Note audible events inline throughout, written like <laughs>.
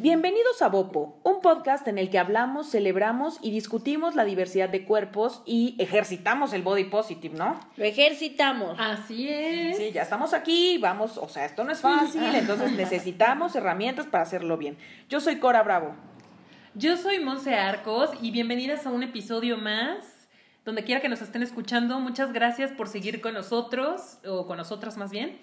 Bienvenidos a Bopo, un podcast en el que hablamos, celebramos y discutimos la diversidad de cuerpos y ejercitamos el body positive, ¿no? Lo ejercitamos. Así es. Sí, ya estamos aquí, vamos, o sea, esto no es fácil, entonces necesitamos herramientas para hacerlo bien. Yo soy Cora Bravo. Yo soy Monse Arcos y bienvenidas a un episodio más. Donde quiera que nos estén escuchando, muchas gracias por seguir con nosotros, o con nosotras más bien.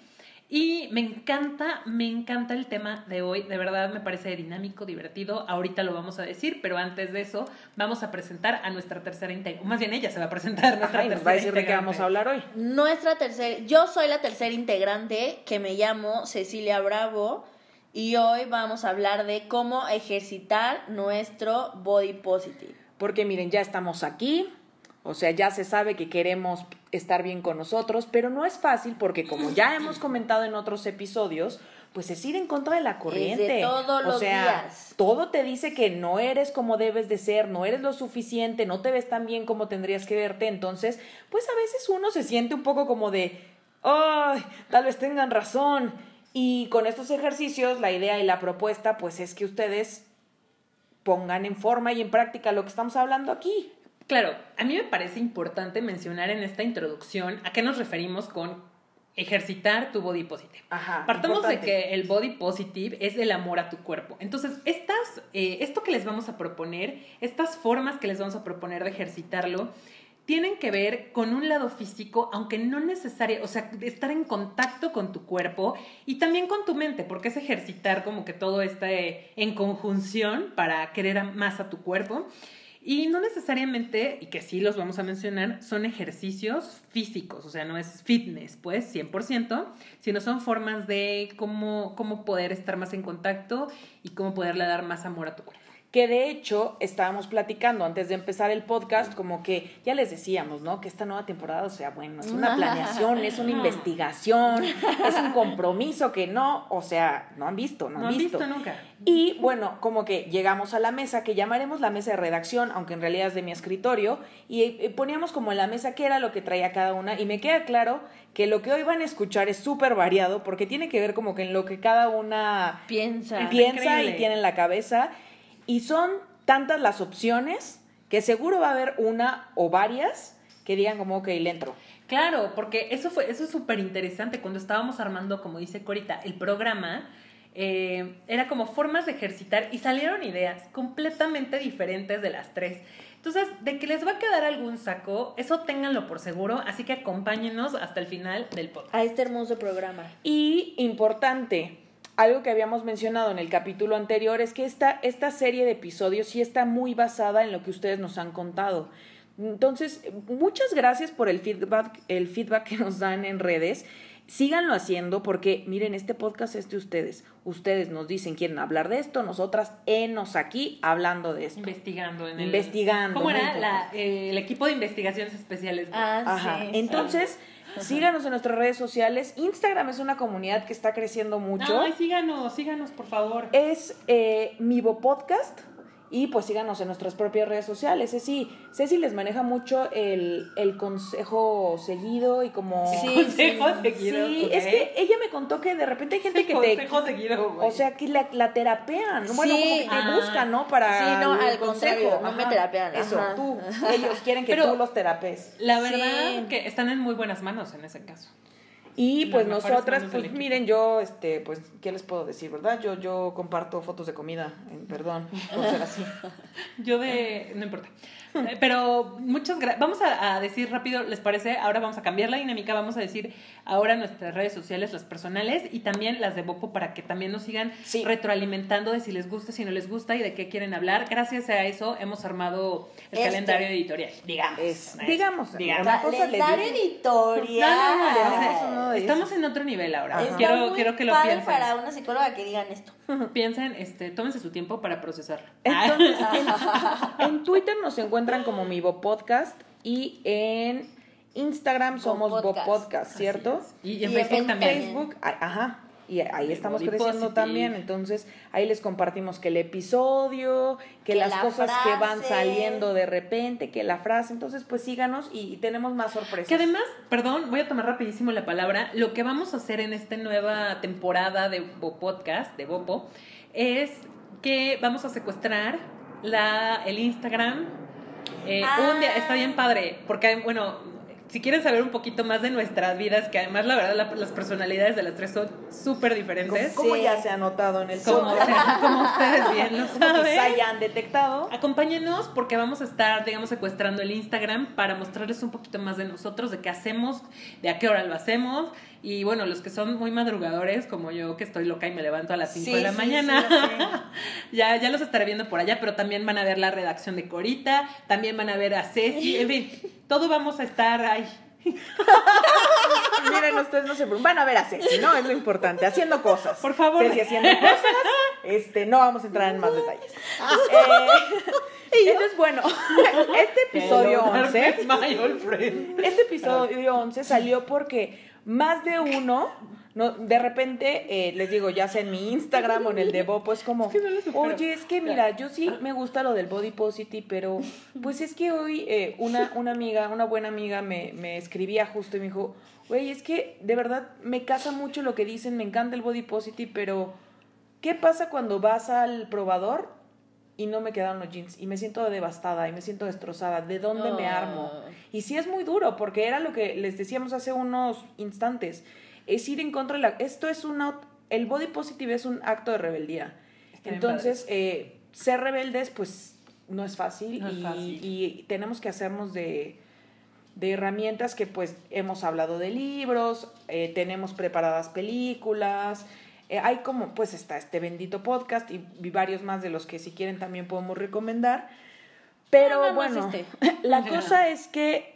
Y me encanta, me encanta el tema de hoy, de verdad me parece dinámico, divertido, ahorita lo vamos a decir, pero antes de eso vamos a presentar a nuestra tercera integrante, más bien ella se va a presentar, nuestra nos tercera va a decir de qué integrante. vamos a hablar hoy. Nuestra tercera, yo soy la tercera integrante que me llamo Cecilia Bravo y hoy vamos a hablar de cómo ejercitar nuestro body positive. Porque miren, ya estamos aquí, o sea, ya se sabe que queremos estar bien con nosotros, pero no es fácil porque como ya hemos comentado en otros episodios, pues es ir en contra de la corriente. todos o los sea, días. todo te dice que no eres como debes de ser, no eres lo suficiente, no te ves tan bien como tendrías que verte, entonces, pues a veces uno se siente un poco como de, ay, tal vez tengan razón. Y con estos ejercicios, la idea y la propuesta, pues es que ustedes pongan en forma y en práctica lo que estamos hablando aquí. Claro, a mí me parece importante mencionar en esta introducción a qué nos referimos con ejercitar tu body positive. Ajá. Partamos importante. de que el body positive es el amor a tu cuerpo. Entonces, estas, eh, esto que les vamos a proponer, estas formas que les vamos a proponer de ejercitarlo, tienen que ver con un lado físico, aunque no necesario, o sea, estar en contacto con tu cuerpo y también con tu mente, porque es ejercitar como que todo está eh, en conjunción para querer más a tu cuerpo. Y no necesariamente, y que sí los vamos a mencionar, son ejercicios físicos, o sea, no es fitness, pues, 100%, sino son formas de cómo, cómo poder estar más en contacto y cómo poderle dar más amor a tu cuerpo. Que de hecho estábamos platicando antes de empezar el podcast, como que ya les decíamos, ¿no? Que esta nueva temporada, o sea, bueno, es una <laughs> planeación, es una investigación, es un compromiso que no, o sea, no han visto, no, No han visto nunca. Y bueno, como que llegamos a la mesa, que llamaremos la mesa de redacción, aunque en realidad es de mi escritorio, y poníamos como en la mesa qué era lo que traía cada una, y me queda claro que lo que hoy van a escuchar es súper variado, porque tiene que ver como que en lo que cada una Piensa. piensa increíble. y tiene en la cabeza, y son tantas las opciones que seguro va a haber una o varias que digan como, ok, le entro. Claro, porque eso fue, eso es súper interesante. Cuando estábamos armando, como dice Corita, el programa, eh, era como formas de ejercitar y salieron ideas completamente diferentes de las tres. Entonces, de que les va a quedar algún saco, eso ténganlo por seguro, así que acompáñenos hasta el final del podcast. A este hermoso programa. Y importante, algo que habíamos mencionado en el capítulo anterior es que esta, esta serie de episodios sí está muy basada en lo que ustedes nos han contado. Entonces, muchas gracias por el feedback, el feedback que nos dan en redes. Síganlo haciendo porque, miren, este podcast es de ustedes. Ustedes nos dicen, quieren hablar de esto, nosotras, enos aquí hablando de esto. Investigando en el... Investigando, ¿Cómo era? La, eh, el equipo de investigaciones especiales. Ah, Ajá. sí. Entonces, síganos en nuestras redes sociales. Instagram es una comunidad que está creciendo mucho. Ay, síganos, síganos, por favor. es eh, Mivo Podcast y pues síganos en nuestras propias redes sociales. Ceci, Ceci les maneja mucho el, el consejo seguido y como... Sí, Consejo sí. seguido. Sí, ok. es que ella me contó que de repente hay gente Sí, <laughs> que te... consejo seguido, güey. O sea, que la, la terapean, ¿no? bueno, Sí. como que te Ah. buscan, ¿no? Para Sí, no, el al consejo. contrario, no me terapean, Eso, ajá. tú, <laughs> ellos quieren que Pero- tú los terapes. La Sí. verdad que están en muy buenas manos en ese caso. Y pues nosotras, pues miren, yo, este, pues, ¿qué les puedo decir, verdad? Yo, yo comparto fotos de comida, en- perdón, por ser así. <laughs> Yo de... no importa. <laughs> Pero muchas gracias. Vamos a, a decir rápido, ¿les parece? Ahora vamos a cambiar la dinámica. Vamos a decir ahora nuestras redes sociales, las personales y también las de Bopo para que también nos sigan Sí. retroalimentando de si les gusta, si no les gusta y de qué quieren hablar. Gracias a eso hemos armado el Este. calendario editorial. Digamos. Es- digamos, digamos. Calendario editorial. No, no, Estamos en otro nivel ahora. Está Quiero, muy quiero que lo padre piensen. para una psicóloga que digan esto. <laughs> Piensen, este, tómense su tiempo para procesarlo. Entonces, en, en Twitter nos encuentran como Mivo Podcast y en Instagram somos Bo Podcast. Podcast, ¿cierto? y, y en Y Facebook en también. Facebook, ajá. Y ahí estamos body creciendo positive. también, entonces ahí les compartimos que el episodio, que, Que las la cosas que van saliendo de repente, que la frase, entonces pues síganos y, y tenemos más sorpresas. Que además, perdón, voy a tomar rapidísimo la palabra. Lo que vamos a hacer en esta nueva temporada de Bo Podcast, de Bopo, es que vamos a secuestrar la, el Instagram. Eh, Ah. Un día, está bien padre, porque, bueno, si quieren saber un poquito más de nuestras vidas, que además la verdad la- las personalidades de las tres son súper diferentes, Como Sí. ya se ha notado en el como, como ustedes bien lo <laughs> saben. ya han detectado. Acompáñenos porque vamos a estar, digamos, secuestrando el Instagram para mostrarles un poquito más de nosotros, de qué hacemos, de a qué hora lo hacemos. Y bueno, los que son muy madrugadores, como yo, que estoy loca y me levanto a las 5 Sí, de la sí, mañana, sí, <laughs> ya ya, los estaré viendo por allá, pero también van a ver la redacción de Corita, también van a ver a Ceci, en fin, todo vamos a estar ahí. <laughs> Miren, ustedes no se preocupen. Van a ver a Ceci, ¿no? Es lo importante. Haciendo cosas. Por favor. Ceci haciendo cosas. Este, no vamos a entrar en más detalles. <laughs> Eh, entonces, bueno, este episodio Hello, 11. darkness, my old friend. Este episodio 11 salió porque más de uno, no, de repente, eh, les digo, ya sea en mi Instagram o en el de Bo, pues como, Es supero. oye, es que mira, yo sí me gusta lo del body positive, pero pues es que hoy eh, una, una amiga, una buena amiga me, me escribía justo y me dijo, güey, es que de verdad me casa mucho lo que dicen, me encanta el body positive, pero ¿qué pasa cuando vas al probador? Y no me quedaron los jeans y me siento devastada y me siento destrozada. ¿De dónde me armo? Y sí es muy duro, porque era lo que les decíamos hace unos instantes. Es ir en contra de la... Esto es una... El body positive es un acto de rebeldía. Está Entonces, eh, ser rebeldes, pues, no es fácil. No es y, fácil. y tenemos que hacernos de, de herramientas que, pues, hemos hablado de libros, eh, tenemos preparadas películas... eh, hay como, pues está este bendito podcast y, y varios más de los que si quieren también podemos recomendar. Pero No, no, no bueno, <laughs> la cosa es que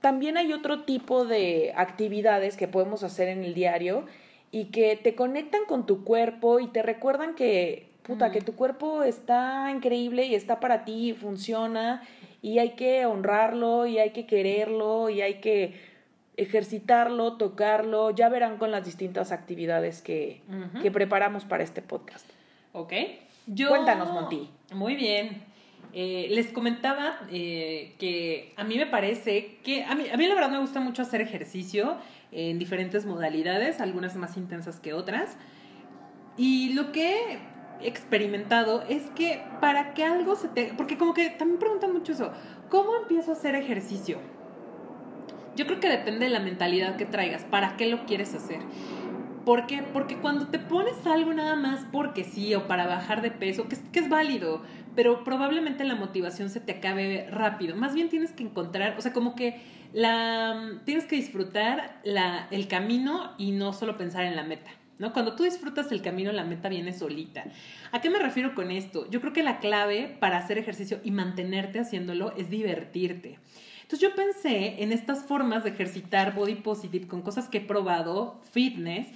también hay otro tipo de actividades que podemos hacer en el diario y que te conectan con tu cuerpo y te recuerdan que, puta, que tu cuerpo está increíble y está para ti y funciona y hay que honrarlo y hay que quererlo y hay que ejercitarlo, tocarlo. Ya verán con las distintas actividades que, que preparamos para este podcast. Ok. Yo, Cuéntanos, Monty. Muy bien. Eh, les comentaba eh, que a mí me parece que a mí, a mí la verdad me gusta mucho hacer ejercicio en diferentes modalidades, algunas más intensas que otras. Y lo que he experimentado es que para que algo se te... Porque como que también preguntan mucho eso, ¿cómo empiezo a hacer ejercicio? Yo creo que depende de la mentalidad que traigas, para qué lo quieres hacer. ¿Por qué? Porque cuando te pones algo nada más porque sí o para bajar de peso, que es, que es válido, pero probablemente la motivación se te acabe rápido. Más bien tienes que encontrar, o sea, como que la tienes que disfrutar la, el camino y no solo pensar en la meta. ¿No? Cuando tú disfrutas el camino, la meta viene solita. ¿A qué me refiero con esto? Yo creo que la clave para hacer ejercicio y mantenerte haciéndolo es divertirte. Entonces yo pensé en estas formas de ejercitar body positive con cosas que he probado, fitness,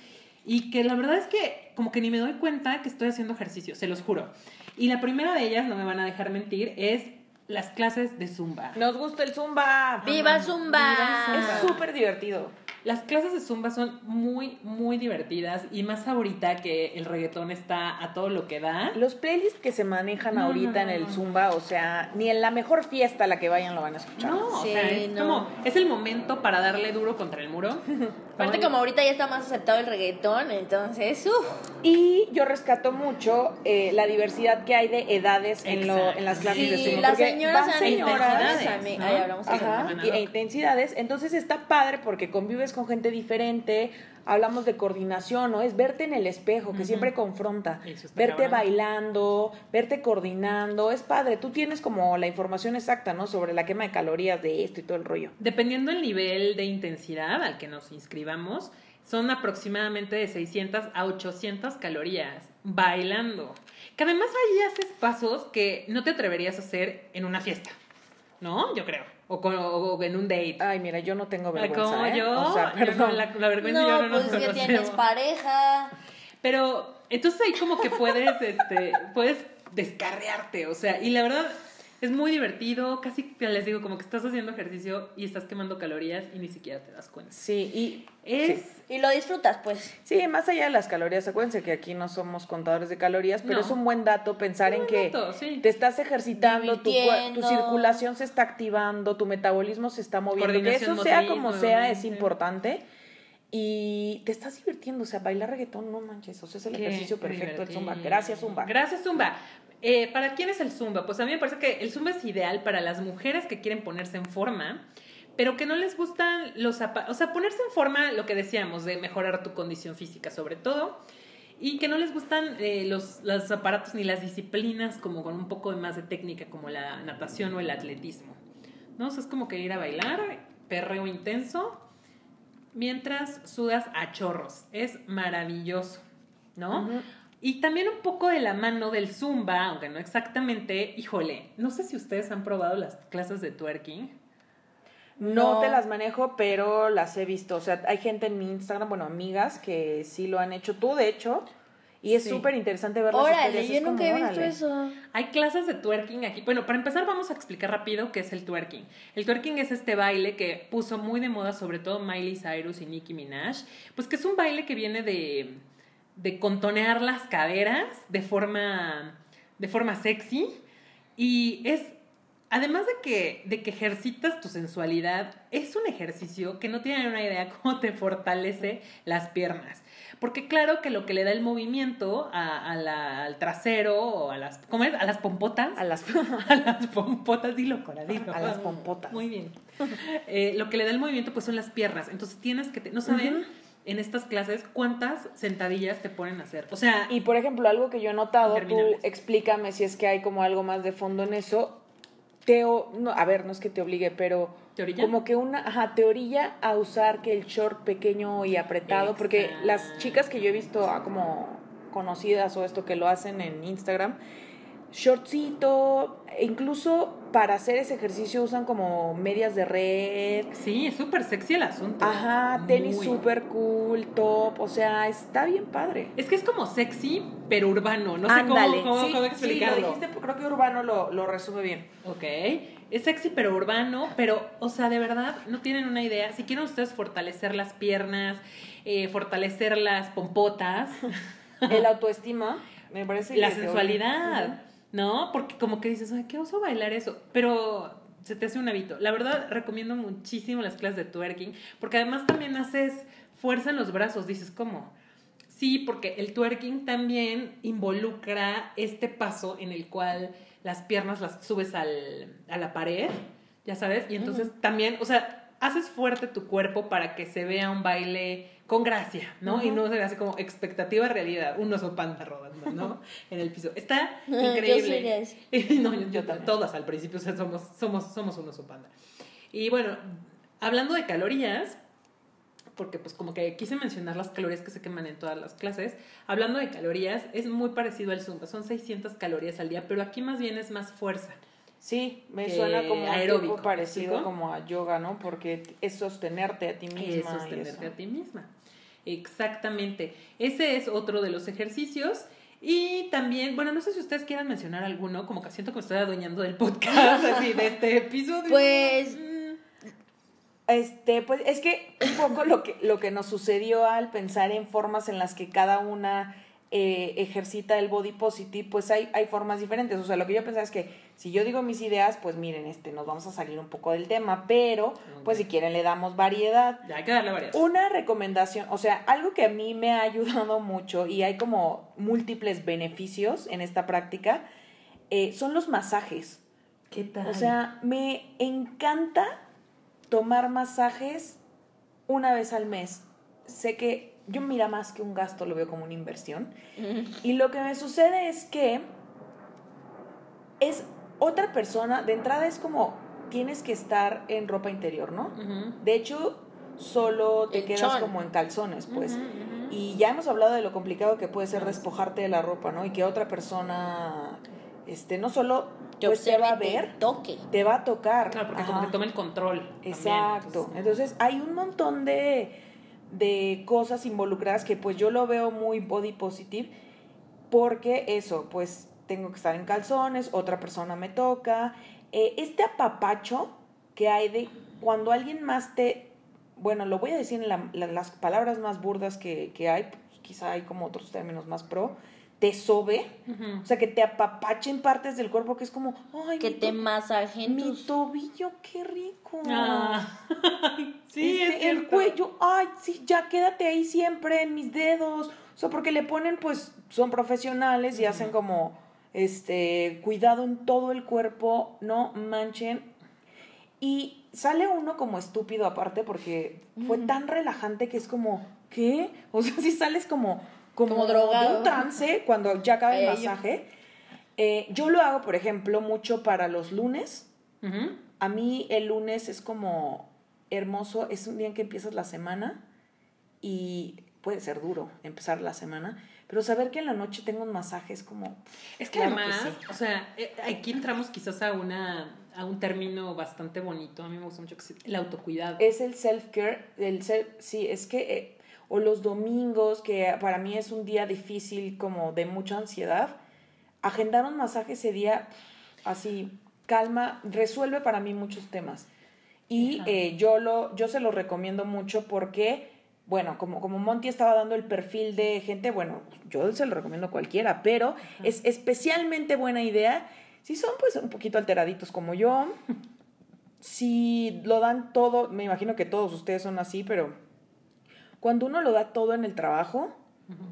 y que la verdad es que como que ni me doy cuenta que estoy haciendo ejercicio, se los juro. Y la primera de ellas, no me van a dejar mentir, es las clases de zumba. Nos gusta el zumba. ¡Viva Zumba! Es súper divertido. Las clases de zumba son muy, muy divertidas y más ahorita que el reggaetón está a todo lo que da. Los playlists que se manejan No, ahorita no, en no, el no. Zumba, o sea, ni en la mejor fiesta a la que vayan lo van a escuchar. No, o Sí, sea, es no. como, es el momento para darle duro contra el muro. <laughs> Aparte, como ahorita ya está más aceptado el reggaetón, entonces, uff. Y yo rescato mucho eh, la diversidad que hay de edades en, lo, en las clases Sí, de Zumba. las señoras van señoras, intensidades, Ahí ¿no? hablamos Ajá. y- e intensidades. Entonces está padre porque convives con gente diferente. Hablamos de coordinación, ¿no? Es verte en el espejo, que siempre confronta. Verte cabrón. bailando, verte coordinando. Es padre. Tú tienes como la información exacta, ¿no? Sobre la quema de calorías de esto y todo el rollo. Dependiendo del nivel de intensidad al que nos inscribamos, son aproximadamente de 600 a 800 calorías bailando. Que además ahí haces pasos que no te atreverías a hacer en una fiesta, ¿no? Yo creo. O, con- o en un date. Ay, mira, yo no tengo vergüenza, como ¿eh? yo, O sea, yo no, perdón. la, la vergüenza yo No, no nos pues que tienes pareja. Pero entonces ahí como que puedes, este, puedes descarriarte, o sea, y la verdad es muy divertido, casi les digo como que estás haciendo ejercicio y estás quemando calorías y ni siquiera te das cuenta. Sí, y Es sí. Y lo disfrutas, pues. Sí, más allá de las calorías, acuérdense que aquí no somos contadores de calorías, pero No. es un buen dato pensar en que dato, sí. te estás ejercitando, tu, circulación se está activando, tu metabolismo se está moviendo, que eso sea como sea es importante. y te estás divirtiendo, o sea, bailar reggaetón, no manches, o sea, es el Qué ejercicio perfecto, el zumba. Gracias, zumba. Gracias, Zumba. Eh, ¿Para quién es el Zumba? Pues a mí me parece que el Zumba es ideal para las mujeres que quieren ponerse en forma, pero que no les gustan los zapatos. O sea, ponerse en forma, lo que decíamos, de mejorar tu condición física, sobre todo. Y que no les gustan eh, los, los aparatos ni las disciplinas como con un poco más de técnica, como la natación o el atletismo. ¿No? O es como que ir a bailar, perreo intenso, mientras sudas a chorros. Es maravilloso, ¿no? Y también un poco de la mano del zumba, aunque no exactamente, híjole, no sé si ustedes han probado las clases de twerking. No, No. te las manejo, pero las he visto. O sea, hay gente en mi Instagram, bueno, amigas que sí lo han hecho. Tú, de hecho. Y es Sí. súper interesante ver las Órale, yo nunca como, he visto órale. eso. Hay clases de twerking aquí. Bueno, para empezar vamos a explicar rápido qué es el twerking. El twerking es este baile que puso muy de moda sobre todo Miley Cyrus y Nicki Minaj. Pues que es un baile que viene de, de contonear las caderas de forma, de forma sexy. Y es, además de que, de que ejercitas tu sensualidad, es un ejercicio que no tienen una idea <laughs> cómo te fortalece las piernas. Porque claro que lo que le da el movimiento a, a la- al trasero o a las, ¿cómo es? A las pompotas. A las, <laughs> A las pompotas, dilo, Cora, dilo. a las pompotas. Muy bien. Eh, lo que le da el movimiento pues son las piernas. Entonces tienes que, te- no saben. En estas clases cuántas sentadillas te ponen a hacer. O sea, Y por ejemplo, algo que yo he notado, tú explícame si es que hay como algo más de fondo en eso. Te, no, a ver, no es que te obligue, pero ¿Te orilla? como que una, ajá, te orilla a usar que el short pequeño y apretado, porque las Exacto. chicas que yo he visto ah, como conocidas o esto que lo hacen en Instagram, shortcito, e incluso para hacer ese ejercicio usan como medias de red, sí, es súper sexy el asunto. ajá, tenis Muy. super cool, top, o sea, está bien padre. Es que es como sexy, pero urbano. No sé Ándale, cómo, cómo, sí, cómo sí, lo dijiste, creo que Urbano lo, lo resume bien. Ok. Es sexy pero urbano, pero, o sea, de verdad, no tienen una idea. Si quieren ustedes fortalecer las piernas, eh, fortalecer las pompotas, <laughs> El autoestima, me parece <laughs> la que sensualidad. ¿No? Porque como que dices, ay, qué oso bailar eso. Pero se te hace un hábito. La verdad, recomiendo muchísimo las clases de twerking, porque además también haces fuerza en los brazos. Dices, ¿cómo? Sí, porque el twerking también involucra este paso en el cual las piernas las subes al, a la pared, ya sabes, y entonces también, o sea, haces fuerte tu cuerpo para que se vea un baile con gracia, ¿no? Y no se vea así como expectativa realidad, un oso panda rodando, ¿no? <laughs> en el piso. Está Yo soy increíble. esas. <laughs> no, yo, Yo yo también. todas al principio, o sea, somos, somos, somos un oso panda. Y bueno, hablando de calorías, porque pues como que quise mencionar las calorías que se queman en todas las clases, hablando de calorías, es muy parecido al Zumba, son 600 calorías al día, pero aquí más bien es más fuerza. Sí, me suena como un aeróbico, tipo parecido como a yoga, ¿no? Porque es sostenerte a ti misma. Es y sostenerte a ti misma. Exactamente. Ese es otro de los ejercicios. Y también, bueno, no sé si ustedes quieran mencionar alguno, como que siento que me estoy adueñando del podcast, así, de este episodio. Pues- Mm. Este, pues es que un poco lo que, lo que nos sucedió al pensar en formas en las que cada una eh, ejercita el body positive, pues hay, hay formas diferentes. O sea, lo que yo pensaba es que si yo digo mis ideas, pues miren, este, nos vamos a salir un poco del tema, pero pues si quieren le damos variedad. Ya hay que darle varias. Una recomendación, o sea, algo que a mí me ha ayudado mucho y hay como múltiples beneficios en esta práctica, eh, son los masajes. ¿Qué tal? O sea, me encanta tomar masajes una vez al mes. Sé que yo mira más que un gasto, lo veo como una inversión. Y lo que me sucede es que es otra persona, de entrada es como tienes que estar en ropa interior, ¿no? De hecho, solo te quedas chon. como en calzones, pues. Y ya hemos hablado de lo complicado que puede ser despojarte de la ropa, ¿no? Y que otra persona, este, no solo Te pues, te va a observe, te ver, toque. te va a tocar. Claro, porque Ajá. como que toma el control. también, Exacto. pues, Entonces, hay un montón de, de cosas involucradas que pues yo lo veo muy body positive porque eso, pues tengo que estar en calzones, otra persona me toca. Eh, este apapacho que hay de cuando alguien más te, bueno, lo voy a decir en la- la- las palabras más burdas que, que hay, pues, quizá hay como otros términos más pro, te sobe, o sea, que te apapachen partes del cuerpo, que es como, ay, Que te masajen mi tus... tobillo, qué rico. Ah, <laughs> sí, Este, es el cuello, ay, sí, ya quédate ahí siempre en mis dedos. O sea, porque le ponen, pues, son profesionales y hacen como, este, cuidado en todo el cuerpo, no manchen. Y sale uno como estúpido aparte porque fue tan relajante que es como, ¿qué? O sea, <laughs> si sales como, como, drogado. un trance cuando ya acaba el Ey. masaje. Eh, yo lo hago, por ejemplo, mucho para los lunes. Ujú. A mí el lunes es como hermoso, es un día en que empiezas la semana y puede ser duro empezar la semana, pero saber que en la noche tengo un masaje es como... Es que Claro que además, sí. o sea, eh, aquí entramos quizás a una a un término bastante bonito, a mí me gusta mucho que el autocuidado. Es el self-care, el self, sí, es que... eh, o los domingos, que para mí es un día difícil, como de mucha ansiedad, agendar un masaje ese día, así, calma, resuelve para mí muchos temas. Y eh, yo, lo, yo se lo recomiendo mucho porque, bueno, como, como Monty estaba dando el perfil de gente, bueno, yo se lo recomiendo a cualquiera, pero es especialmente buena idea si son pues un poquito alteraditos como yo, <laughs> si lo dan todo, me imagino que todos ustedes son así, pero cuando uno lo da todo en el trabajo,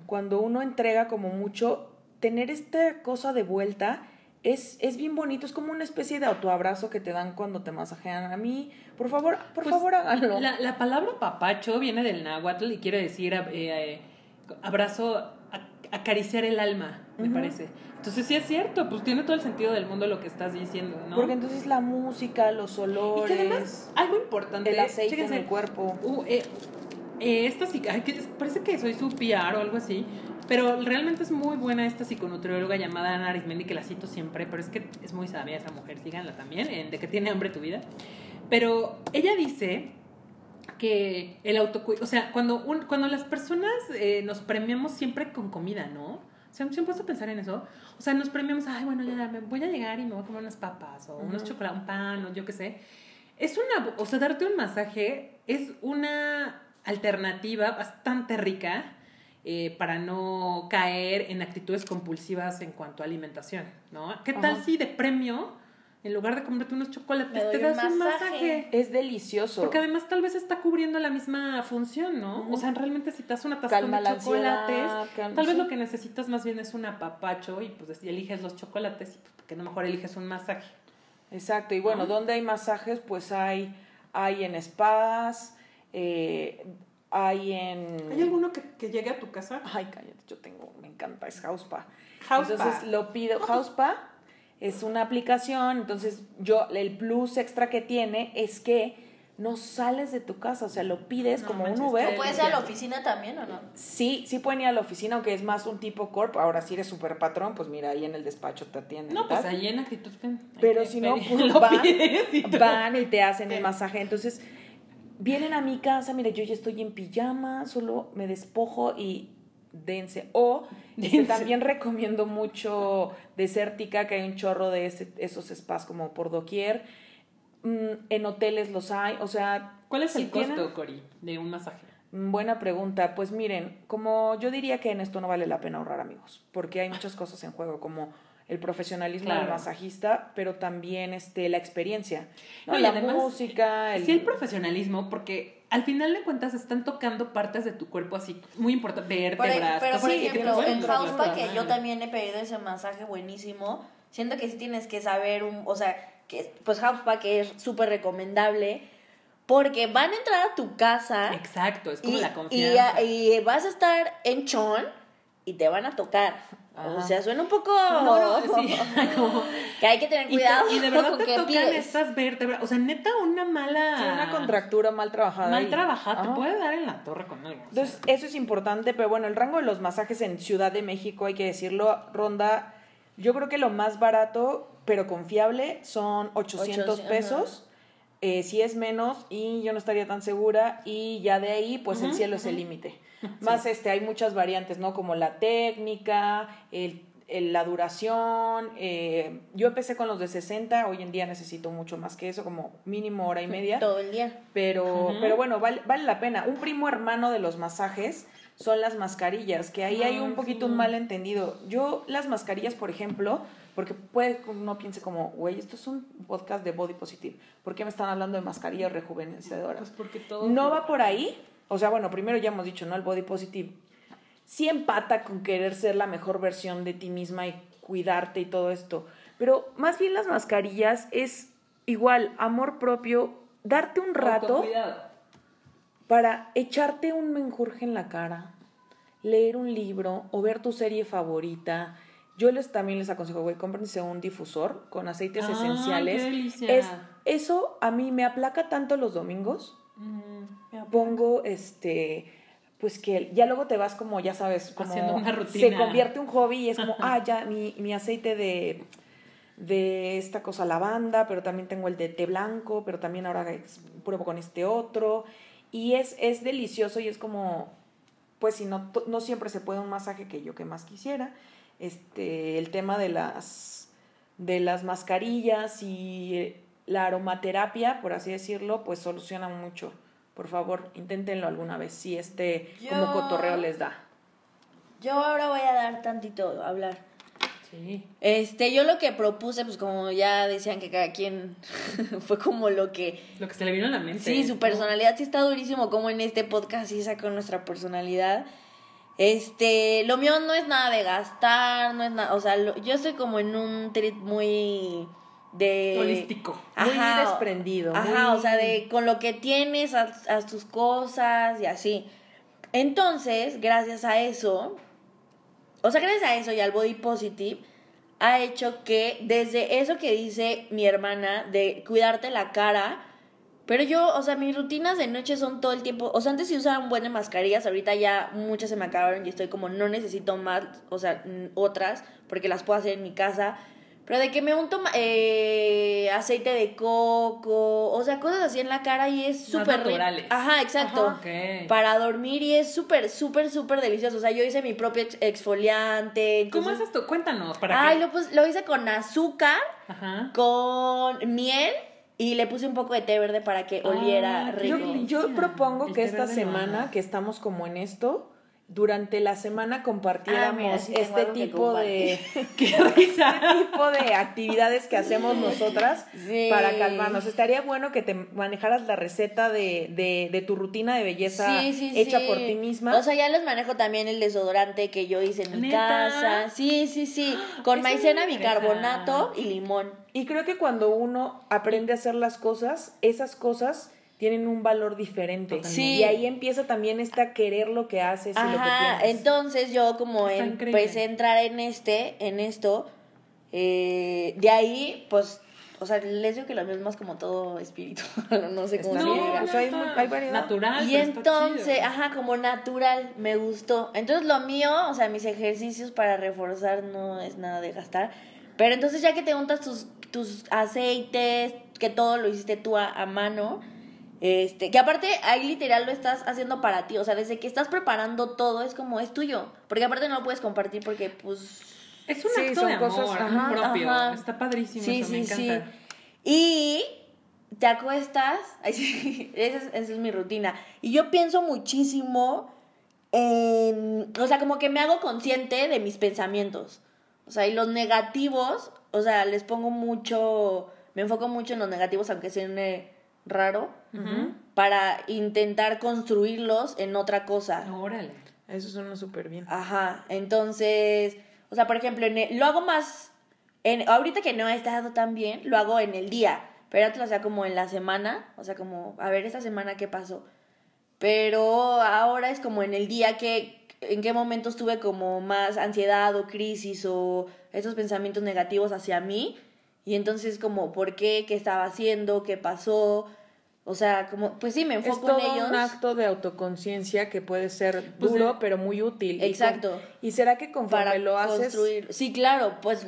cuando uno entrega como mucho, tener esta cosa de vuelta es, es bien bonito, es como una especie de autoabrazo que te dan cuando te masajean. A mí, por favor, por Pues, favor háganlo. La, la palabra papacho viene del náhuatl y quiere decir eh, eh, abrazo, acariciar el alma, me Ujú. parece. Entonces sí es cierto, pues tiene todo el sentido del mundo lo que estás diciendo, ¿no? Porque entonces la música, los y olores, que además, algo importante, el aceite chéquense, en el cuerpo. Uh, eh, eh, esta ay, que parece que soy su PR o algo así, pero realmente es muy buena esta psiconutrióloga llamada Ana Arismendi, que la cito siempre, pero es que es muy sabia esa mujer, síganla también, en De que tiene hambre tu vida. Pero ella dice que el autocuidado, o sea, cuando, un- cuando las personas eh, nos premiamos siempre con comida, ¿no? ¿Se han, se han puesto a pensar en eso? O sea, nos premiamos, ay, bueno, ya me voy a llegar y me voy a comer unas papas o unos chocolates, un pan o yo qué sé. Es una, o sea, darte un masaje es una alternativa bastante rica eh, para no caer en actitudes compulsivas en cuanto a alimentación, ¿no? ¿Qué tal Ajá. si de premio, en lugar de comprarte unos chocolates, te das un masaje? masaje? Es delicioso. Porque además tal vez está cubriendo la misma función, ¿no? O sea, realmente si te das una taza Calma de la chocolates, ansiedad, tal vez lo que necesitas más bien es un apapacho y pues eliges los chocolates y pues, que a lo mejor eliges un masaje. Exacto, y bueno, ¿No? donde hay masajes, pues hay, hay en spas, eh, hay en... ¿Hay alguno que, que llegue a tu casa? Ay, cállate, yo tengo, me encanta, es Housespa. House Entonces lo pido, Housespa es una aplicación, entonces yo, el plus extra que tiene es que no sales de tu casa, o sea, lo pides No como manches, un Uber. ¿Puedes ir a la oficina también o no? Sí, sí pueden ir a la oficina, aunque es más un tipo corp. Ahora si eres super patrón, pues mira, ahí en el despacho te atienden. No, pues ahí en actitud Pero si no, pues <laughs> van, van y te hacen el masaje. Entonces, vienen a mi casa, mire, yo ya estoy en pijama, solo me despojo y dense. O Dense. también recomiendo mucho Desértica, que hay un chorro de ese- esos spas como por doquier. Mm, en hoteles los hay, o sea... ¿Cuál es si el costo, tienen- Cori, de un masaje? Mm, Buena pregunta. Pues miren, como yo diría que en esto no vale la pena ahorrar amigos, porque hay muchas cosas en juego, como el profesionalismo del masajista, pero también este, la experiencia, ¿no? La además, música, el... Sí, el profesionalismo, porque al final de cuentas están tocando partes de tu cuerpo así, muy importante, Por, vértebras. pero por cosas que ejemplo, en ¿no? que yo también he pedido ese masaje buenísimo, siento que sí tienes que saber, un, o sea, que pues Housespa que es súper recomendable, porque van a entrar a tu casa Exacto, es como y, la y, confianza. y vas a estar en chon y te van a tocar. O sea, suena un poco... No, no, sí, <laughs> como- que hay que tener y, te- cuidado y de verdad <laughs> con te qué tocan pides. estas vértebras. O sea, neta, una mala. Sí, una contractura mal trabajada. Mal y- trabajada. Te puede dar en la torre con algo. o sea. Entonces, eso es importante, pero bueno, el rango de los masajes en Ciudad de México, hay que decirlo, ronda, yo creo que lo más barato, pero confiable, son 800 Ochocientos, pesos. Eh, si es menos, y yo no estaría tan segura, y ya de ahí, pues el cielo es el límite. Más este, hay muchas variantes, ¿no? Como la técnica, el, el- la duración. eh, yo empecé con los de 60, hoy en día necesito mucho más que eso, como mínimo hora y media. Todo el día. Pero, pero bueno, vale, vale la pena. Un primo hermano de los masajes son las mascarillas, que ahí hay un poquito un malentendido. Yo las mascarillas, por ejemplo, porque puede que uno piense como, güey, esto es un podcast de body positive. ¿Por qué me están hablando de mascarillas rejuvenecedoras? Pues porque todo. No va por ahí. O sea, bueno, primero ya hemos dicho, ¿no? El body positive. Sí empata con querer ser la mejor versión de ti misma y cuidarte y todo esto. Pero más bien las mascarillas es igual, amor propio, darte un rato para echarte un menjurje en la cara, leer un libro o ver tu serie favorita. Yo les también les aconsejo, güey, cómprense un difusor con aceites Ay, esenciales. qué. Es, eso a mí me aplaca tanto los domingos Mm. pongo este pues que ya luego te vas como ya sabes como Haciendo una rutina. se convierte un hobby y es como <laughs> ah ya mi, mi aceite de de esta cosa lavanda pero también tengo el de té blanco pero también ahora pruebo con este otro y es es delicioso y es como pues si no to- no siempre se puede un masaje que yo que más quisiera este el tema de las de las mascarillas y eh, la aromaterapia, por así decirlo, pues soluciona mucho. Por favor, inténtenlo alguna vez, si este como cotorreo les da. Yo ahora voy a dar tantito a hablar. Sí. Este, yo lo que propuse, pues como ya decían que cada quien <laughs> fue como lo que... Lo que se le vino a la mente. Sí, su personalidad sí está durísimo, como en este podcast sí sacó nuestra personalidad. Este, lo mío no es nada de gastar, no es nada, o sea, lo- yo estoy como en un trip muy de... Holístico. Muy desprendido, Ajá, muy- o sea, de con lo que tienes, haz, haz tus cosas y así. Entonces, gracias a eso, o sea, gracias a eso y al body positive, ha hecho que desde eso que dice mi hermana de cuidarte la cara, pero yo, o sea, mis rutinas de noche son todo el tiempo, o sea, antes sí usaba un buen de mascarillas, ahorita ya muchas se me acabaron y estoy como no necesito más, o sea, otras, porque las puedo hacer en mi casa. Pero de que me unto eh, aceite de coco, o sea, cosas así en la cara y es súper. Ajá, exacto. Ajá. Ok. Para dormir y es súper, súper, súper delicioso. O sea, yo hice mi propio ex- exfoliante. ¿Cómo haces esto? Cuéntanos. Para Ay, que... lo, pus- lo hice con azúcar, Ajá. con miel y le puse un poco de té verde para que oliera Ah, rico. Yo, yo propongo El que esta semana, que estamos como en esto, durante la semana compartiéramos Ah, mira, sí tengo <laughs> <laughs> este tipo de este tipo de actividades que hacemos nosotras Sí. para calmarnos. Estaría bueno que te manejaras la receta de, de, de tu rutina de belleza Sí, hecha por ti misma. O sea, ya les manejo también el desodorante que yo hice en mi casa. Sí, sí, sí. <gasps> Con maicena, bicarbonato y limón. Y creo que cuando uno aprende a hacer las cosas, esas cosas tienen un valor diferente. Totalmente. Sí. Y ahí empieza también esta querer lo que haces y lo que Ajá, tienes. entonces yo como empecé increíble. a entrar en este, en esto, eh, de ahí, pues, o sea, les digo que lo mío es más como todo espíritu, <laughs> no sé cómo Está se bien, diga. pues hay hay variedad. Natural. Y entonces, ajá, como natural, me gustó. Entonces lo mío, o sea, mis ejercicios para reforzar no es nada de gastar. Pero entonces ya que te untas tus, tus aceites, que todo lo hiciste tú a, a mano, este, que aparte ahí literal lo estás haciendo para ti. O sea, desde que estás preparando todo es como es tuyo. Porque aparte no lo puedes compartir porque pues... Es un Sí, acto son de amor cosas, ajá, propio. ajá. Está padrísimo Sí, eso, me sí, encanta. Y te acuestas, <laughs> ay, esa es, esa es mi rutina. Y yo pienso muchísimo en, o sea, como que me hago consciente de mis pensamientos. O sea, y los negativos, o sea, les pongo mucho, me enfoco mucho en los negativos, aunque suene raro, para intentar construirlos en otra cosa. Órale. Eso suena súper bien. Ajá, entonces, o sea, por ejemplo, en el- lo hago más, en, ahorita que no he estado tan bien, lo hago en el día, pero antes lo hacía como en la semana, o sea, como, a ver, esta semana qué pasó. Pero ahora es como en el día que, en qué momentos tuve como más ansiedad o crisis o esos pensamientos negativos hacia mí. Y entonces como, ¿por qué? ¿Qué estaba haciendo? ¿Qué pasó? O sea, como, pues sí, me Es enfoco todo en ellos. un acto de autoconciencia que puede ser Pues, duro, pero muy útil. Y con- Exacto. ¿Y, será que conforme para lo haces... construir. Sí, claro, pues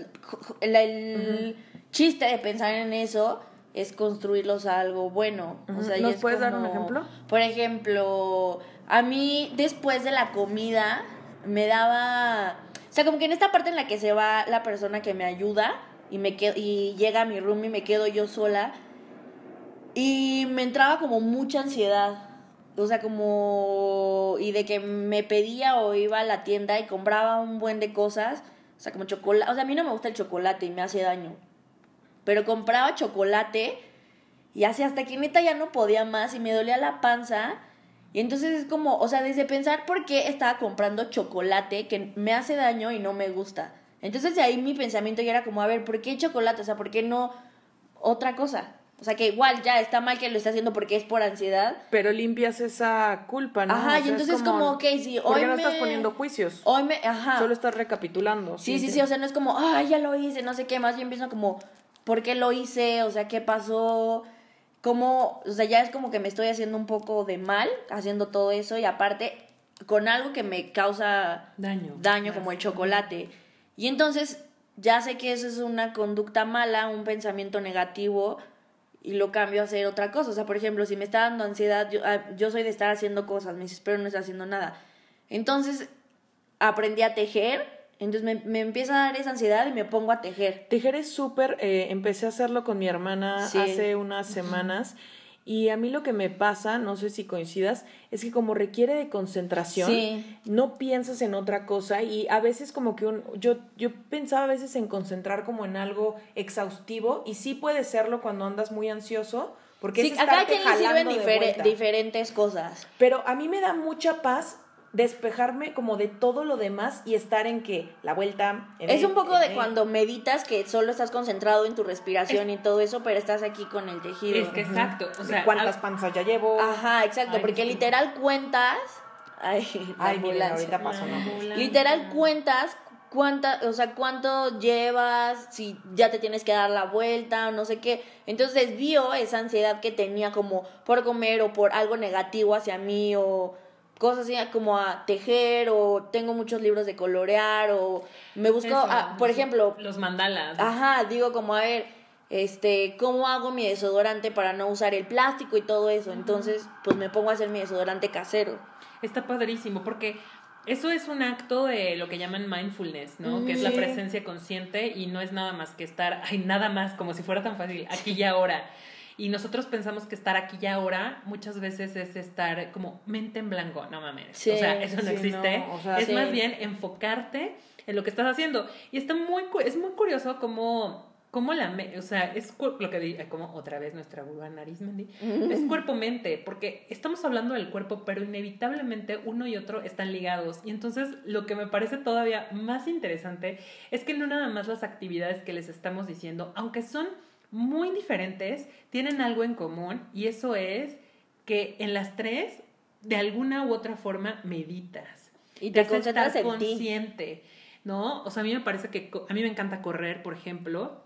el chiste de pensar en eso es construirlos a algo bueno. O Ujú. sea, y ¿Nos es puedes dar un ejemplo? Por ejemplo, a mí después de la comida me daba, O sea, como que en esta parte en la que se va la persona que me ayuda y, me quedo, y llega a mi room y me quedo yo sola. Y me entraba como mucha ansiedad. O sea, como... Y de que me pedía o iba a la tienda y compraba un buen de cosas. O sea, como chocolate. O sea, a mí no me gusta el chocolate y me hace daño. Pero compraba chocolate y así hasta que neta ya no podía más y me dolía la panza. Y entonces es como, o sea, desde pensar por qué estaba comprando chocolate que me hace daño y no me gusta. Entonces de ahí mi pensamiento ya era como, a ver, ¿por qué chocolate? O sea, ¿por qué no otra cosa? O sea, que igual ya está mal que lo esté haciendo porque es por ansiedad. Pero limpias esa culpa, ¿no? Ajá, O y sea, es entonces como, ok, sí, ¿Por hoy qué no me... estás poniendo juicios? Hoy me, ajá. Solo estás recapitulando. Sí, sí, sí, o sea, no es como, ay, ya lo hice, no sé qué, más bien pienso como, ¿por qué lo hice? O sea, ¿qué pasó? ¿Cómo? O sea, ya es como que me estoy haciendo un poco de mal haciendo todo eso y aparte con algo que me causa Daño. daño como el chocolate. Y entonces ya sé que eso es una conducta mala, un pensamiento negativo y lo cambio a hacer otra cosa. O sea, por ejemplo, si me está dando ansiedad, yo, ah, yo soy de estar haciendo cosas, me desespero, no estoy haciendo nada. Entonces aprendí a tejer, entonces me, me empieza a dar esa ansiedad y me pongo a tejer. Tejer es súper, eh, empecé a hacerlo con mi hermana Sí. hace unas semanas y a mí lo que me pasa, no sé si coincidas, es que como requiere de concentración, Sí. no piensas en otra cosa y a veces como que un, yo, yo pensaba a veces en concentrar como en algo exhaustivo y sí puede serlo cuando andas muy ansioso, porque Sí, es a cada quien le sirven diferentes cosas. Pero a mí me da mucha paz despejarme como de todo lo demás y estar en que la vuelta... en Es el- un poco en de el- cuando meditas que solo estás concentrado en tu respiración y todo eso, pero estás aquí con el tejido. Es que exacto. O de sea, cuántas panzas ya llevo. Ajá, exacto, Ay, porque sí. literal cuentas. Ay, Ay, miren, ahorita pasó, ¿no? Literal cuentas cuánta, o sea, cuánto llevas, si ya te tienes que dar la vuelta o no sé qué. Entonces desvío esa ansiedad que tenía como por comer o por algo negativo hacia mí o cosas así como a tejer o tengo muchos libros de colorear o me busco, Eso, ah, por los- ejemplo, Los mandalas. Ajá, digo como, a ver, este, ¿cómo hago mi desodorante para no usar el plástico y todo eso? Entonces, pues me pongo a hacer mi desodorante casero. Está padrísimo porque eso es un acto de lo que llaman mindfulness, ¿no? Que es la presencia consciente y no es nada más que estar, ay, nada más, como si fuera tan fácil, aquí y ahora. Y nosotros pensamos que estar aquí y ahora muchas veces es estar como mente en blanco, no mames. Sí, o sea, eso no sí, existe. no, o sea, es sí. más bien enfocarte en lo que estás haciendo. Y está muy, es muy curioso cómo, cómo la, o sea, es lo que di- como otra vez nuestra vulva nariz, Mendy, es <laughs> cuerpo-mente, porque estamos hablando del cuerpo, pero inevitablemente uno y otro están ligados. Y entonces lo que me parece todavía más interesante es que no nada más las actividades que les estamos diciendo, aunque son muy diferentes, tienen algo en común y eso es que en las tres, de alguna u otra forma, meditas. Y te hace concentras estar en ti. consciente, ¿no? O sea, a mí me parece que a mí me encanta correr, por ejemplo,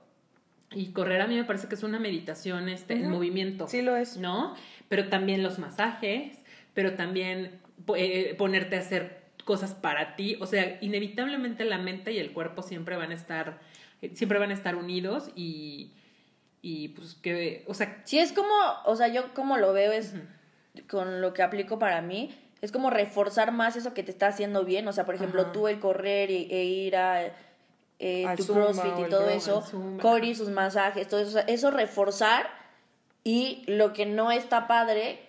y correr a mí me parece que es una meditación este, en movimiento. Sí lo es. ¿no? Pero también los masajes, pero también po- eh, ponerte a hacer cosas para ti, o sea, inevitablemente la mente y el cuerpo siempre van a estar, eh, siempre van a estar unidos y, y pues que, o sea, Sí, es como, o sea, yo como lo veo es, con lo que aplico para mí, es como reforzar más eso que te está haciendo bien. O sea, por ejemplo, Ajá. tú el correr y- e ir a eh, Al tu Zumba crossfit y todo eso. Cory, sus masajes, todo eso, o sea, eso reforzar y lo que no está padre,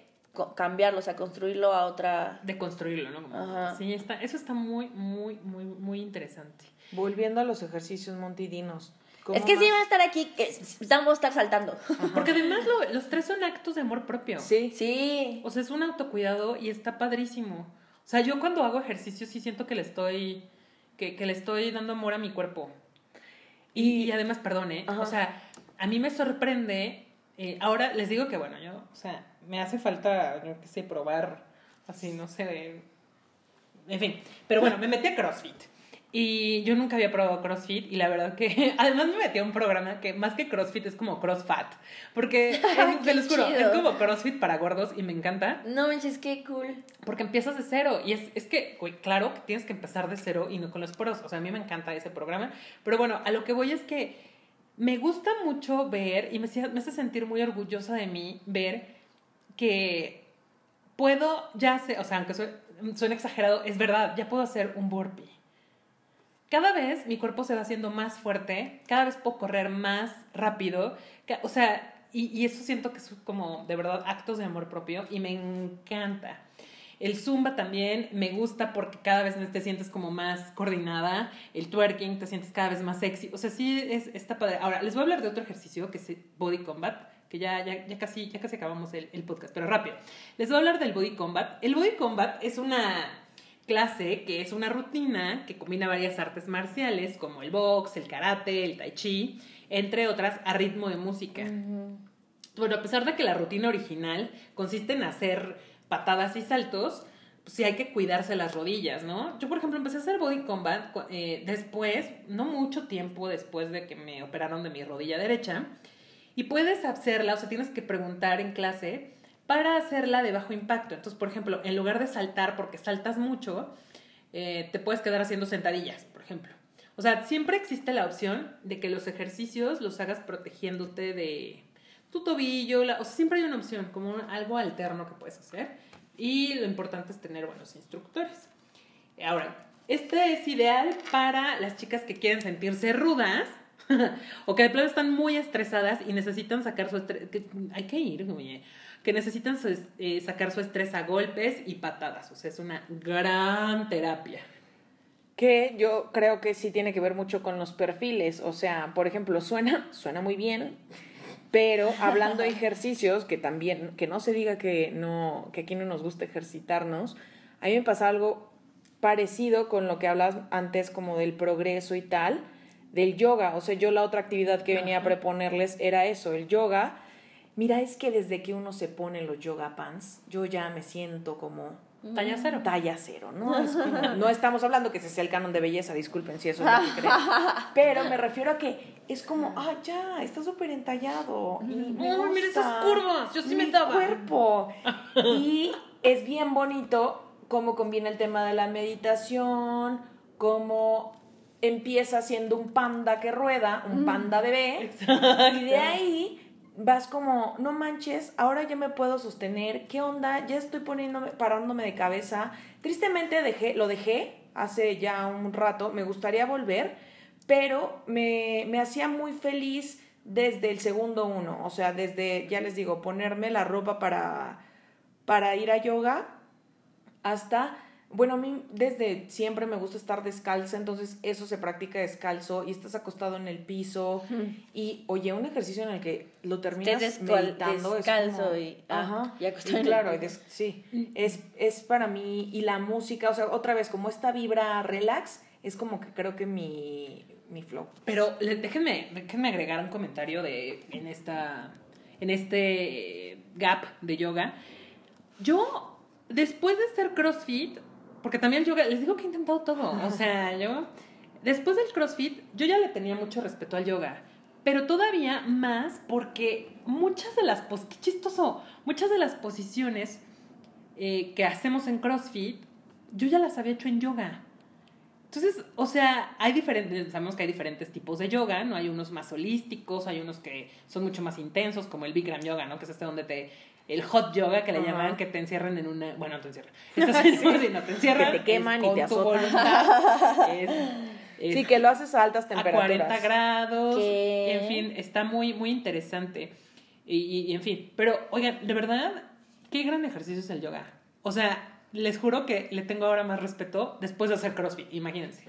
cambiarlo, o sea, construirlo a otra... de construirlo, ¿no? Como- Ajá. sí, está, eso está muy, muy, muy, muy interesante. Volviendo a los ejercicios montidinos. Es que sí va a estar aquí, que estamos a estar saltando. Porque además lo- los tres son actos de amor propio. Sí. Sí. O sea, es un autocuidado y está padrísimo. O sea, yo cuando hago ejercicio sí siento que le estoy, que, que le estoy dando amor a mi cuerpo. Y, y además, perdón, ¿eh? Ajá. O sea, a mí me sorprende, eh, ahora les digo que, bueno, yo, o sea, me hace falta, yo qué sé, probar, así, no sé, en fin. Pero bueno, me metí a CrossFit. Y yo nunca había probado CrossFit y la verdad que <laughs> además me metí a un programa que más que CrossFit es como CrossFat. Porque, <laughs> es, se los juro, chido. es como CrossFit para gordos y me encanta. No manches, qué cool. Porque empiezas de cero. Y es, es que, güey, claro que tienes que empezar de cero y no con los poros. O sea, a mí me encanta ese programa. Pero bueno, a lo que voy es que me gusta mucho ver y me, me hace sentir muy orgullosa de mí ver que puedo, ya sé, o sea, aunque suene, suene exagerado, es verdad, ya puedo hacer un burpee. Cada vez mi cuerpo se va haciendo más fuerte, cada vez puedo correr más rápido, o sea, y, y eso siento que es como de verdad actos de amor propio y me encanta. El zumba también me gusta porque cada vez te sientes como más coordinada, el twerking te sientes cada vez más sexy, o sea, sí es, está padre. Ahora, les voy a hablar de otro ejercicio que es body combat, que ya, ya, ya, casi, ya casi acabamos el, el podcast, pero rápido. Les voy a hablar del body combat. El body combat es una clase que es una rutina que combina varias artes marciales como el box, el karate, el tai chi, entre otras, a ritmo de música. Bueno, a pesar de que la rutina original consiste en hacer patadas y saltos, pues sí hay que cuidarse las rodillas, ¿no? Yo, por ejemplo, empecé a hacer body combat eh, después, no mucho tiempo después de que me operaron de mi rodilla derecha, y puedes hacerla, o sea, tienes que preguntar en clase para hacerla de bajo impacto. Entonces, por ejemplo, en lugar de saltar, porque saltas mucho, eh, te puedes quedar haciendo sentadillas, por ejemplo. O sea, siempre existe la opción de que los ejercicios los hagas protegiéndote de tu tobillo, o sea, siempre hay una opción, como algo alterno que puedes hacer. Y lo importante es tener buenos instructores. Ahora, este es ideal para las chicas que quieren sentirse rudas <laughs> o que de plano están muy estresadas y necesitan sacar su estrés. Hay que ir, oye. Que necesitan su eh, sacar su estrés a golpes y patadas. O sea, es una gran terapia. que yo creo que sí tiene que ver mucho con los perfiles. O sea, por ejemplo, suena, <laughs> suena muy bien, pero hablando de ejercicios, que también, que no se diga que no, que aquí no nos gusta ejercitarnos, a mí me pasa algo parecido con lo que hablas antes como del progreso y tal, del yoga. O sea, yo la otra actividad que venía a proponerles era eso, el yoga. Mira, es que desde que uno se pone los yoga pants, yo ya me siento como Talla cero. talla cero, ¿no? Es como- no estamos hablando que ese sea el canon de belleza, disculpen si eso es lo que creen. <laughs> Pero me refiero a que es como, ah, ya, está súper entallado. Y me Ay, mira esas gusta curvas, yo sí me mi daba. cuerpo. Y es bien bonito cómo combina el tema de la meditación, cómo empieza siendo un panda que rueda, un panda bebé. Y de ahí vas como, no manches, ahora ya me puedo sostener, ¿qué onda? Ya estoy poniéndome, parándome de cabeza. Tristemente dejé, lo dejé hace ya un rato, me gustaría volver, pero me, me hacía muy feliz desde el segundo uno, o sea, desde, ya les digo, ponerme la ropa para, para ir a yoga hasta, bueno, a mí desde siempre me gusta estar descalza, entonces eso se practica descalzo y estás acostado en el piso <laughs> y oye, un ejercicio en el que lo terminas meditando descalzo es como, y- ah, ajá, y acostado en el claro, y piso. des- sí, es, es para mí y la música, o sea, otra vez, como esta vibra relax, es como que creo que mi, mi flow. Pero le- déjenme, déjenme agregar un comentario de, en, esta, en este gap de yoga. Yo, después de hacer CrossFit, porque también el yoga, les digo que he intentado todo. O sea, <laughs> yo, después del CrossFit, yo ya le tenía mucho respeto al yoga. Pero todavía más porque muchas de las, pos qué chistoso, muchas de las posiciones eh, que hacemos en CrossFit, yo ya las había hecho en yoga. Entonces, o sea, hay diferentes, sabemos que hay diferentes tipos de yoga, ¿no? Hay unos más holísticos, hay unos que son mucho más intensos, como el Bikram Yoga, ¿no? Que es este donde te, el hot yoga que le Ajá. llaman, que te encierran en una, bueno, no te encierran, <laughs> Estás en- sí, no, te encierran. Que te queman es y te azotan. voluntad, <laughs> es- es Sí, que lo haces a altas a temperaturas. 40 grados, ¿Qué? en fin, está muy, muy interesante. Y, y- y en fin, pero oigan, de verdad, qué gran ejercicio es el yoga. O sea, les juro que le tengo ahora más respeto después de hacer CrossFit, imagínense.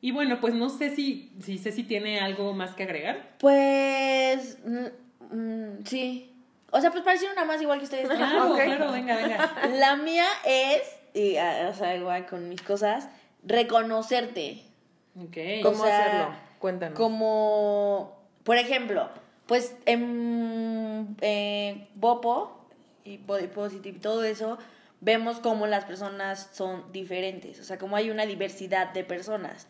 Y bueno, pues no sé si, si Ceci tiene algo más que agregar. Pues. mm, mm, sí. O sea, pues parecieron una más igual que ustedes. Claro, Ok. claro, venga, venga. <laughs> La mía es, y, ah, o sea, igual con mis cosas, reconocerte. Ok. ¿Cómo O sea, hacerlo? Cuéntanos. Como, por ejemplo, pues en eh, Bopo y Body Positive y todo eso, vemos cómo las personas son diferentes, o sea, como hay una diversidad de personas.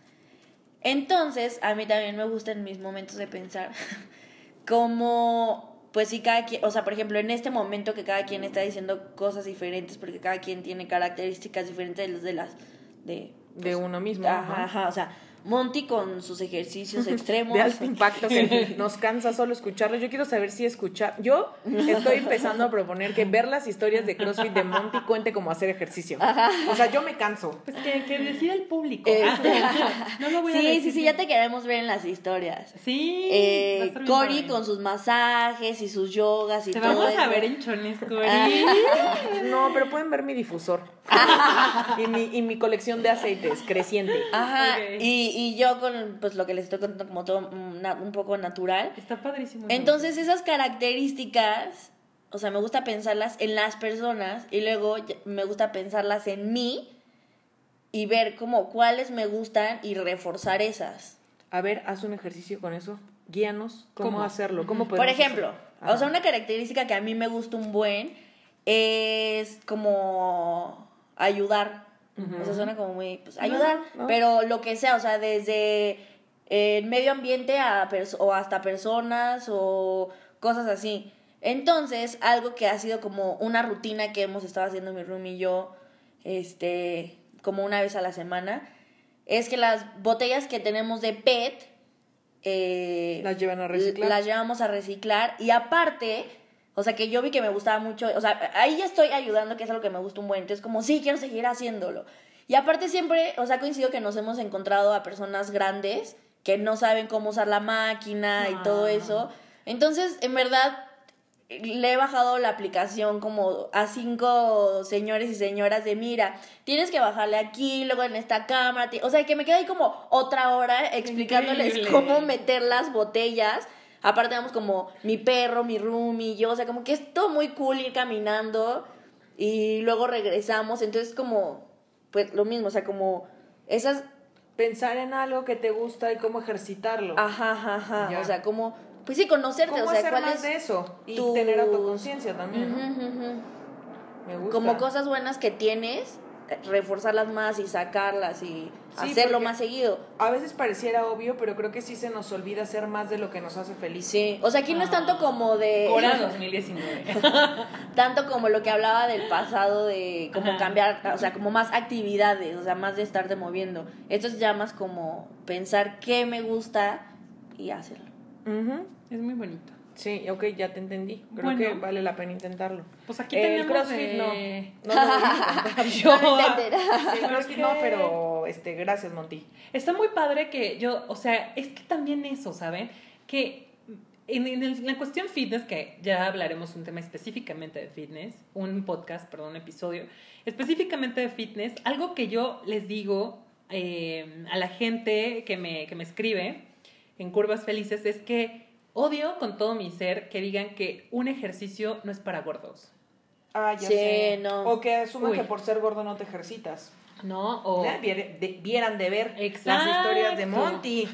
Entonces, a mí también me gusta en mis momentos de pensar <laughs> como, pues sí, cada quien, o sea, por ejemplo, en este momento que cada quien está diciendo cosas diferentes, porque cada quien tiene características diferentes de las de las de De uno mismo. Ajá, ajá. ajá, o sea, Monty con sus ejercicios extremos. <laughs> de alto impacto que <laughs> nos cansa solo escucharlo. Yo quiero saber si escuchar. Yo estoy empezando a proponer que ver las historias de CrossFit de Monty cuente como hacer ejercicio. O sea, yo me canso. Pues que, que decida el público. Este, <laughs> no lo voy a sí, decir sí, sí, yo. ya te queremos ver en las historias. Sí. a Eh, bien Cory con sus masajes y sus yogas y Te todo vamos eso. a ver en Chones, Cory. No, pero pueden ver mi difusor. y, mi, y mi colección de aceites creciente. Ajá, Ok. y, y yo con pues lo que les estoy contando como todo mm, un poco natural. Está padrísimo. Entonces esas características, o sea, me gusta pensarlas en las personas y luego me gusta pensarlas en mí y ver como cuáles me gustan y reforzar esas. A ver, haz un ejercicio con eso. Guíanos cómo, ¿Cómo? hacerlo. ¿Cómo Por ejemplo, o sea, una característica que a mí me gusta un buen es como ayudar. O sea, suena como muy, pues, ayudar, no. pero lo que sea, o sea, desde el medio ambiente a o hasta personas o cosas así. Entonces, algo que ha sido como una rutina que hemos estado haciendo mi room y yo, este, como una vez a la semana, es que las botellas que tenemos de PET, eh, Las llevan a reciclar. las llevamos a reciclar y aparte, o sea, que yo vi que me gustaba mucho, o sea, ahí ya estoy ayudando, que es algo que me gusta un buen, entonces como, sí, quiero seguir haciéndolo. Y aparte siempre, o sea, coincido que nos hemos encontrado a personas grandes que no saben cómo usar la máquina y todo Ah. eso. Entonces, en verdad, le he bajado la aplicación como a cinco señores y señoras de mira, tienes que bajarle aquí, luego en esta cámara, o sea, que me quedé ahí como otra hora explicándoles Increíble. cómo meter las botellas. Aparte tenemos como mi perro, mi roomie, yo, o sea, como que es todo muy cool ir caminando y luego regresamos, entonces como, pues lo mismo, o sea, como esas, Pensar en algo que te gusta y cómo ejercitarlo. ajá, ajá, ajá, Ya. o sea, como, pues sí, conocerte, ¿Cómo o sea, hacer cuál más es de eso? Y tu- tener autoconciencia también. Me gusta. como cosas buenas que tienes, reforzarlas más y sacarlas y Sí, hacerlo más seguido. A veces pareciera obvio, pero creo que sí se nos olvida hacer más de lo que nos hace feliz. Sí, o sea, aquí no es tanto como de Hora 2019. <laughs> <laughs> tanto como lo que hablaba del pasado de como Ajá. cambiar, o sea, como más actividades, o sea, más de estarte moviendo. Esto es ya más como pensar qué me gusta y hacerlo. Es muy bonito. Sí, ok, ya te entendí. Creo Bueno. que vale la pena intentarlo. Pues aquí el tenemos CrossFit de- no. No. Yo- No. Sí, el CrossFit no, pero este, gracias, Monty. Está muy padre que yo, o sea, es que también eso, ¿saben? Que en, en el- la cuestión fitness, que ya hablaremos un tema específicamente de fitness, un podcast, perdón, un episodio, específicamente de fitness, algo que yo les digo eh, a la gente que me, que me escribe en Curvas Felices es que odio con todo mi ser que digan que un ejercicio no es para gordos. Ah, ya Sí, sé. no. O que asuman Uy. que por ser gordo no te ejercitas. ¿No? O, Ya vier- de- vieran de ver Exacto. las historias de Monty.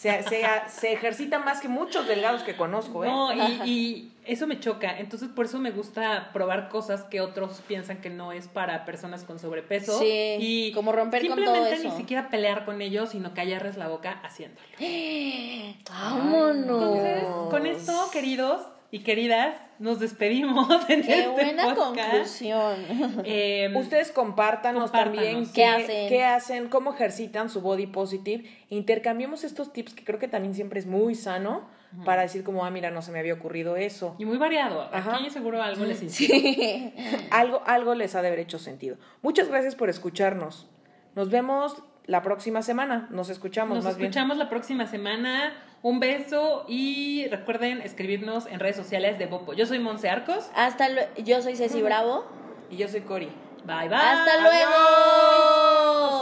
Se, se, se ejercita más que muchos delgados que conozco, ¿eh? No, y, y eso me choca. Entonces, por eso me gusta probar cosas que otros piensan que no es para personas con sobrepeso. Sí, y como romper con simplemente todo eso. ni siquiera pelear con ellos, sino callarles la boca haciéndolo. <gasps> Vámonos. Entonces, con esto, queridos y queridas, nos despedimos <laughs> en Qué este buena podcast. conclusión. Eh, Ustedes compártanos, Compártanos. también ¿Qué qué, hacen? qué hacen, cómo ejercitan su body positive. Intercambiemos estos tips que creo que también siempre es muy sano para decir como, ah, mira, no se me había ocurrido eso. y muy variado. Ajá. Aquí seguro algo les. Sí. <laughs> Algo, algo les ha de haber hecho sentido. Muchas gracias por escucharnos. Nos vemos la próxima semana. Nos escuchamos Nos más escuchamos la próxima semana. Un beso y recuerden escribirnos en redes sociales de Bopo. Yo soy Monse Arcos. Hasta luego. Yo soy Ceci <laughs> Bravo. Y yo soy Cori. Bye bye. Hasta luego. Adiós.